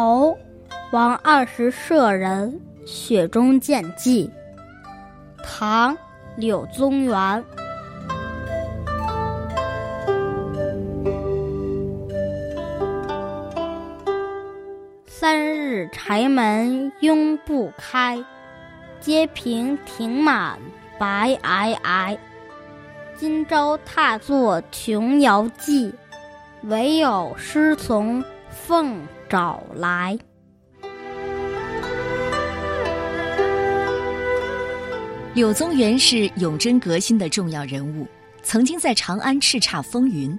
头，王二十舍人雪中见迹。唐·柳宗元。三日柴门拥不开，街平庭满白皑皑。今朝踏作琼瑶记，唯有诗从凤找来。柳宗元是永贞革新的重要人物，曾经在长安叱咤风云，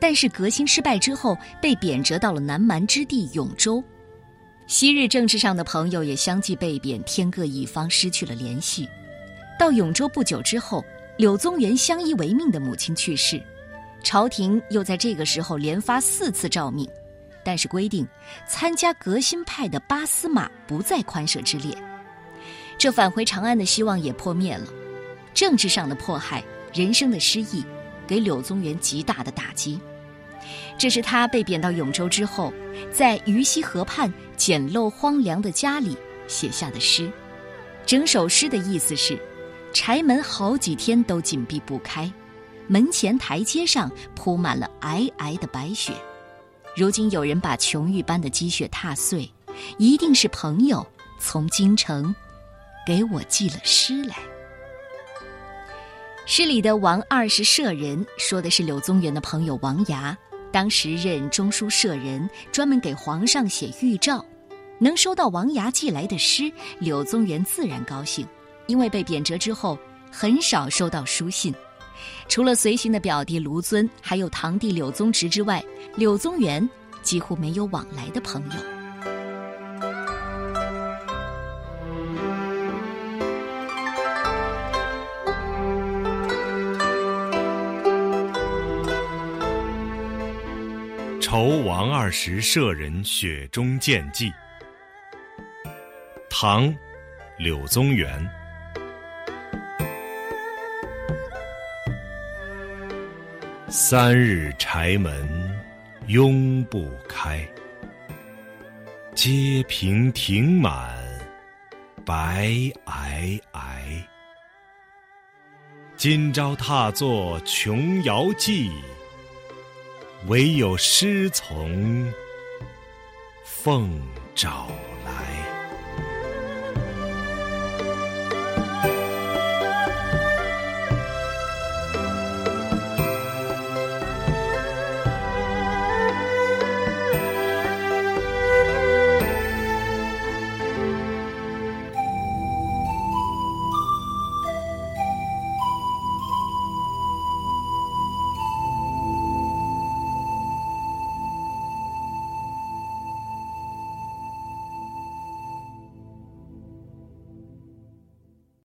但是革新失败之后被贬谪到了南蛮之地永州。昔日政治上的朋友也相继被贬，天各一方，失去了联系。到永州不久之后。柳宗元相依为命的母亲去世，朝廷又在这个时候连发四次诏命，但是规定参加革新派的八司马不在宽赦之列，这返回长安的希望也破灭了。政治上的迫害，人生的失意，给柳宗元极大的打击。这是他被贬到永州之后，在虞溪河畔简陋荒凉的家里写下的诗。整首诗的意思是。柴门好几天都紧闭不开，门前台阶上铺满了皑皑的白雪。如今有人把琼玉般的积雪踏碎，一定是朋友从京城给我寄了诗来。诗里的王二是舍人，说的是柳宗元的朋友王涯，当时任中书舍人，专门给皇上写谕诏。能收到王涯寄来的诗，柳宗元自然高兴。因为被贬谪之后，很少收到书信，除了随行的表弟卢尊，还有堂弟柳宗直之外，柳宗元几乎没有往来的朋友。酬王二十舍人雪中见迹。唐，柳宗元。三日柴门拥不开，街平庭满白皑皑。今朝踏作琼瑶记，唯有诗从凤爪来。